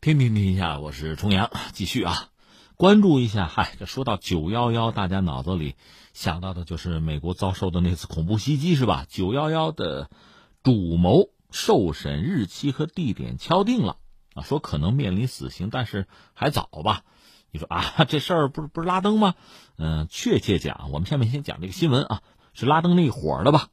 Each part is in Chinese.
天天天下，我是重阳，继续啊，关注一下。嗨，这说到九幺幺，大家脑子里想到的就是美国遭受的那次恐怖袭击，是吧？九幺幺的主谋受审日期和地点敲定了啊，说可能面临死刑，但是还早吧？你说啊，这事儿不是不是拉登吗？嗯，确切讲，我们下面先讲这个新闻啊，是拉登那伙儿的吧？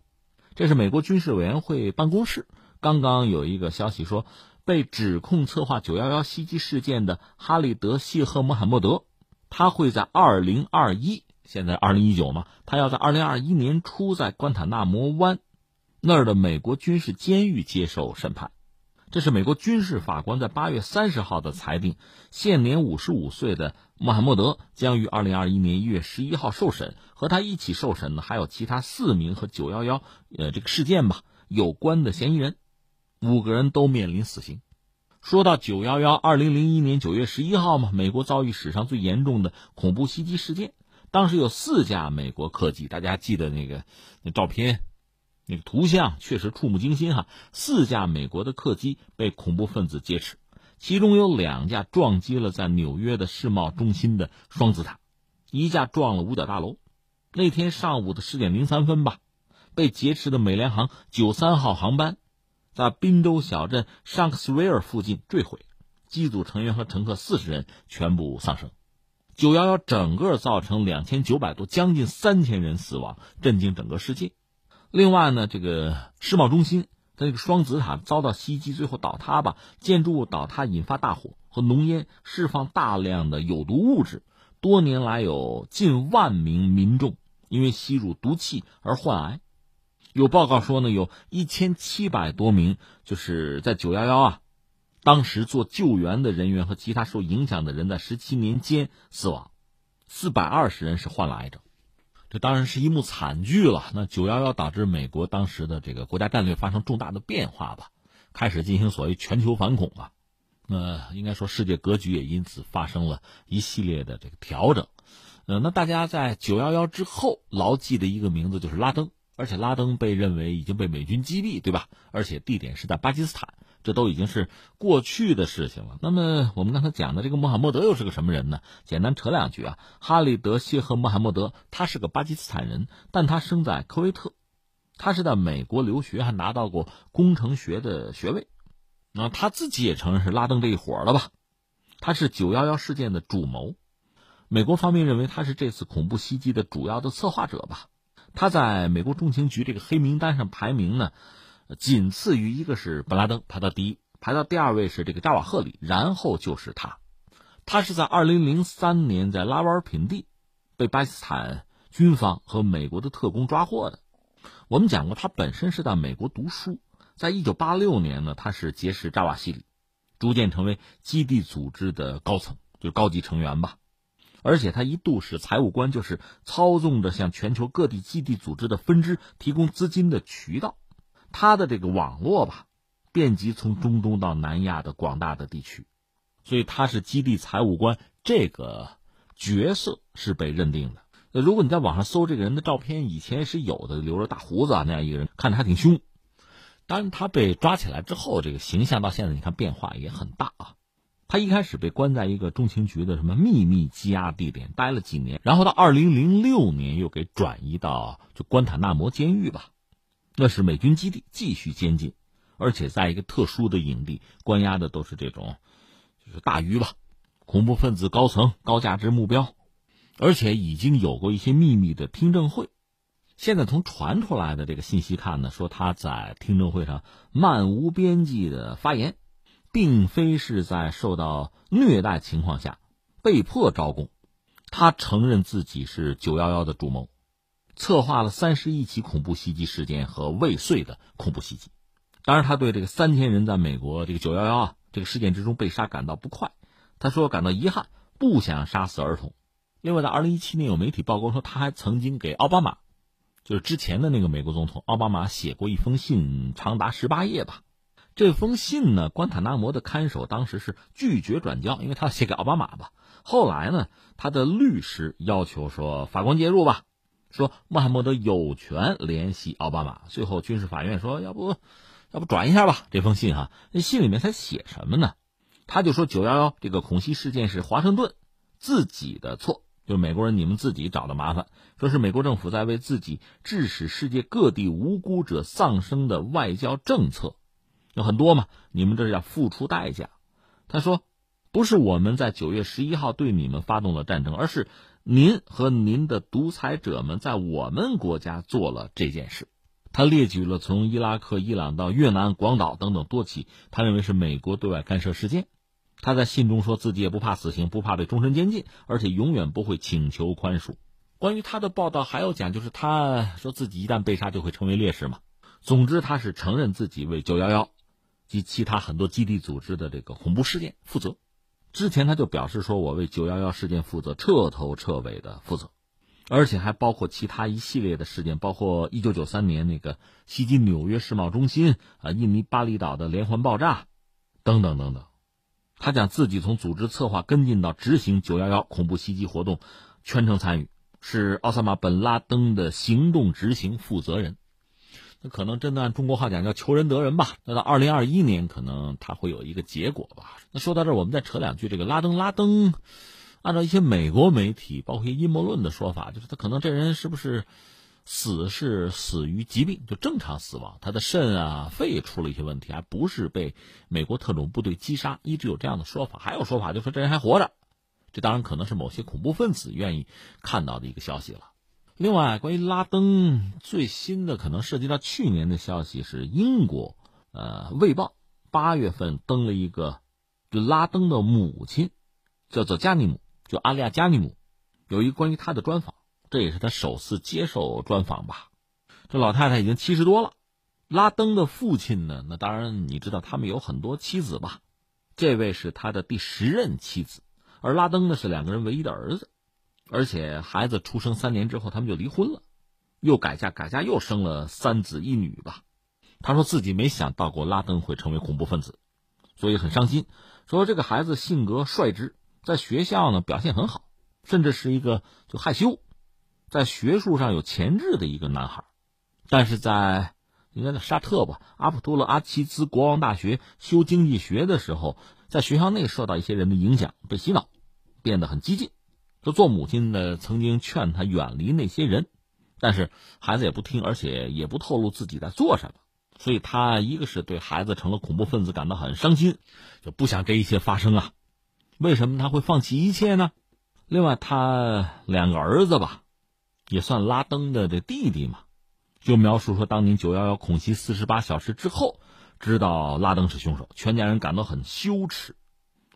这是美国军事委员会办公室刚刚有一个消息说。被指控策划九幺幺袭击事件的哈利德·谢赫·穆罕默德，他会在二零二一，现在二零一九嘛，他要在二零二一年初在关塔那摩湾那儿的美国军事监狱接受审判。这是美国军事法官在八月三十号的裁定，现年五十五岁的穆罕默德将于二零二一年一月十一号受审。和他一起受审的还有其他四名和九幺幺呃这个事件吧有关的嫌疑人。五个人都面临死刑。说到九幺幺，二零零一年九月十一号嘛，美国遭遇史上最严重的恐怖袭击事件。当时有四架美国客机，大家记得那个那照片、那个图像，确实触目惊心哈。四架美国的客机被恐怖分子劫持，其中有两架撞击了在纽约的世贸中心的双子塔，一架撞了五角大楼。那天上午的十点零三分吧，被劫持的美联航九三号航班。在宾州小镇尚克斯维尔附近坠毁，机组成员和乘客四十人全部丧生。九幺幺整个造成两千九百多，将近三千人死亡，震惊整个世界。另外呢，这个世贸中心它这个双子塔遭到袭击，最后倒塌吧，建筑物倒塌引发大火和浓烟，释放大量的有毒物质。多年来有近万名民众因为吸入毒气而患癌。有报告说呢，有一千七百多名就是在九幺幺啊，当时做救援的人员和其他受影响的人在十七年间死亡，四百二十人是患了癌症，这当然是一幕惨剧了。那九幺幺导致美国当时的这个国家战略发生重大的变化吧，开始进行所谓全球反恐啊，那应该说世界格局也因此发生了一系列的这个调整。呃，那大家在九幺幺之后牢记的一个名字就是拉登。而且拉登被认为已经被美军击毙，对吧？而且地点是在巴基斯坦，这都已经是过去的事情了。那么我们刚才讲的这个穆罕默德又是个什么人呢？简单扯两句啊，哈里德·谢赫·穆罕默德，他是个巴基斯坦人，但他生在科威特，他是在美国留学，还拿到过工程学的学位。那他自己也承认是拉登这一伙的吧？他是九幺幺事件的主谋，美国方面认为他是这次恐怖袭击的主要的策划者吧。他在美国中情局这个黑名单上排名呢，仅次于一个是本拉登排到第一，排到第二位是这个扎瓦赫里，然后就是他。他是在二零零三年在拉瓦尔品地被巴基斯坦军方和美国的特工抓获的。我们讲过，他本身是在美国读书，在一九八六年呢，他是结识扎瓦西里，逐渐成为基地组织的高层，就高级成员吧。而且他一度是财务官，就是操纵着向全球各地基地组织的分支提供资金的渠道。他的这个网络吧，遍及从中东到南亚的广大的地区，所以他是基地财务官这个角色是被认定的。那如果你在网上搜这个人的照片，以前是有的，留着大胡子啊那样一个人，看着还挺凶。当然，他被抓起来之后，这个形象到现在你看变化也很大啊。他一开始被关在一个中情局的什么秘密羁押地点待了几年，然后到二零零六年又给转移到就关塔那摩监狱吧，那是美军基地，继续监禁，而且在一个特殊的营地关押的都是这种，就是大鱼吧，恐怖分子高层、高价值目标，而且已经有过一些秘密的听证会。现在从传出来的这个信息看呢，说他在听证会上漫无边际的发言。并非是在受到虐待情况下被迫招供，他承认自己是九幺幺的主谋，策划了三十一起恐怖袭击事件和未遂的恐怖袭击。当然，他对这个三千人在美国这个九幺幺啊这个事件之中被杀感到不快，他说感到遗憾，不想杀死儿童。另外，在二零一七年有媒体曝光说，他还曾经给奥巴马，就是之前的那个美国总统奥巴马写过一封信，长达十八页吧。这封信呢，关塔那摩的看守当时是拒绝转交，因为他要写给奥巴马吧。后来呢，他的律师要求说法官介入吧，说穆罕默德有权联系奥巴马。最后军事法院说，要不，要不转一下吧。这封信哈，那信里面他写什么呢？他就说九幺幺这个恐袭事件是华盛顿自己的错，就是美国人你们自己找的麻烦，说是美国政府在为自己致使世界各地无辜者丧生的外交政策有很多嘛，你们这是要付出代价。他说，不是我们在九月十一号对你们发动了战争，而是您和您的独裁者们在我们国家做了这件事。他列举了从伊拉克、伊朗到越南、广岛等等多起他认为是美国对外干涉事件。他在信中说自己也不怕死刑，不怕被终身监禁，而且永远不会请求宽恕。关于他的报道还有讲，就是他说自己一旦被杀就会成为烈士嘛。总之，他是承认自己为九幺幺及其他很多基地组织的这个恐怖事件负责。之前他就表示说，我为九幺幺事件负责，彻头彻尾的负责。而且还包括其他一系列的事件，包括一九九三年那个袭击纽约世贸中心啊，印尼巴厘岛的连环爆炸，等等等等。他讲自己从组织策划、跟进到执行九幺幺恐怖袭击活动，全程参与，是奥萨马本拉登的行动执行负责人。那可能真的按中国话讲叫求人得人吧。那到二零二一年，可能他会有一个结果吧。那说到这儿，我们再扯两句，这个拉登，拉登。按照一些美国媒体，包括一些阴谋论的说法，就是他可能这人是不是死是死于疾病，就正常死亡，他的肾啊、肺出了一些问题，还不是被美国特种部队击杀，一直有这样的说法。还有说法就说这人还活着，这当然可能是某些恐怖分子愿意看到的一个消息了。另外，关于拉登最新的可能涉及到去年的消息是，英国呃《卫报》八月份登了一个，就拉登的母亲叫做加尼姆。就阿利亚加尼姆，有一关于他的专访，这也是他首次接受专访吧。这老太太已经七十多了。拉登的父亲呢？那当然你知道，他们有很多妻子吧？这位是他的第十任妻子，而拉登呢是两个人唯一的儿子，而且孩子出生三年之后，他们就离婚了，又改嫁，改嫁又生了三子一女吧。他说自己没想到过拉登会成为恐怖分子，所以很伤心。说这个孩子性格率直。在学校呢，表现很好，甚至是一个就害羞，在学术上有潜质的一个男孩，但是在应该在沙特吧，阿卜杜勒阿齐兹国王大学修经济学的时候，在学校内受到一些人的影响，被洗脑，变得很激进。就做母亲的曾经劝他远离那些人，但是孩子也不听，而且也不透露自己在做什么，所以他一个是对孩子成了恐怖分子感到很伤心，就不想这一切发生啊。为什么他会放弃一切呢？另外，他两个儿子吧，也算拉登的这弟弟嘛，就描述说，当年九幺幺恐袭四十八小时之后，知道拉登是凶手，全家人感到很羞耻，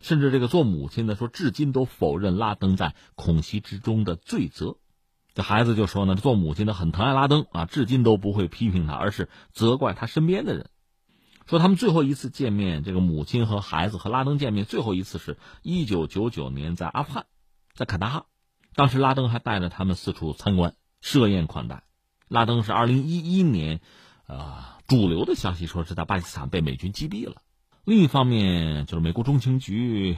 甚至这个做母亲的说，至今都否认拉登在恐袭之中的罪责。这孩子就说呢，做母亲的很疼爱拉登啊，至今都不会批评他，而是责怪他身边的人。说他们最后一次见面，这个母亲和孩子和拉登见面，最后一次是一九九九年在阿富汗，在坎大哈，当时拉登还带着他们四处参观，设宴款待。拉登是二零一一年，啊，主流的消息说是在巴基斯坦被美军击毙了。另一方面，就是美国中情局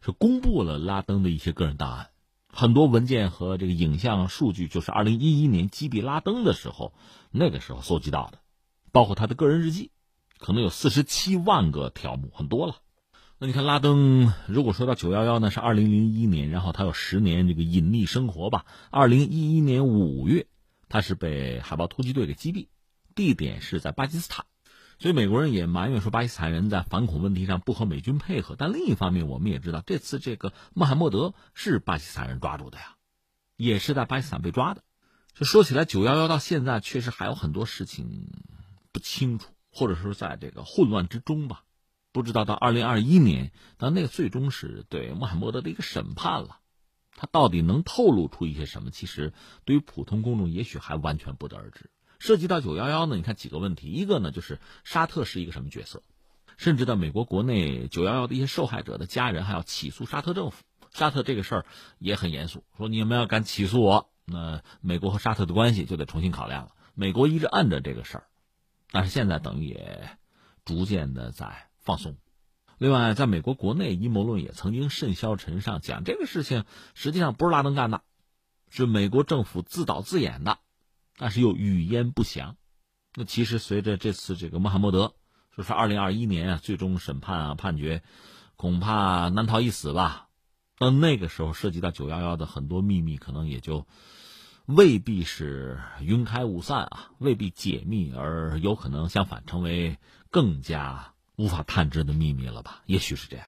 是公布了拉登的一些个人档案，很多文件和这个影像数据，就是二零一一年击毙拉登的时候，那个时候搜集到的，包括他的个人日记。可能有四十七万个条目，很多了。那你看拉登，如果说到九幺幺呢，是二零零一年，然后他有十年这个隐匿生活吧。二零一一年五月，他是被海豹突击队给击毙，地点是在巴基斯坦。所以美国人也埋怨说巴基斯坦人在反恐问题上不和美军配合。但另一方面，我们也知道这次这个穆罕默德是巴基斯坦人抓住的呀，也是在巴基斯坦被抓的。就说起来，九幺幺到现在确实还有很多事情不清楚。或者说，在这个混乱之中吧，不知道到二零二一年，那那个最终是对穆罕默德的一个审判了，他到底能透露出一些什么？其实对于普通公众，也许还完全不得而知。涉及到九幺幺呢，你看几个问题，一个呢就是沙特是一个什么角色，甚至到美国国内九幺幺的一些受害者的家人还要起诉沙特政府，沙特这个事儿也很严肃，说你们要敢起诉我，那美国和沙特的关系就得重新考量了。美国一直按着这个事儿。但是现在等于也逐渐的在放松。另外，在美国国内，阴谋论也曾经甚嚣尘上，讲这个事情实际上不是拉登干的，是美国政府自导自演的，但是又语焉不详。那其实随着这次这个穆罕默德，说是二零二一年啊，最终审判啊判决恐怕难逃一死吧。那那个时候涉及到九幺幺的很多秘密，可能也就未必是云开雾散啊，未必解密，而有可能相反成为更加无法探知的秘密了吧？也许是这样。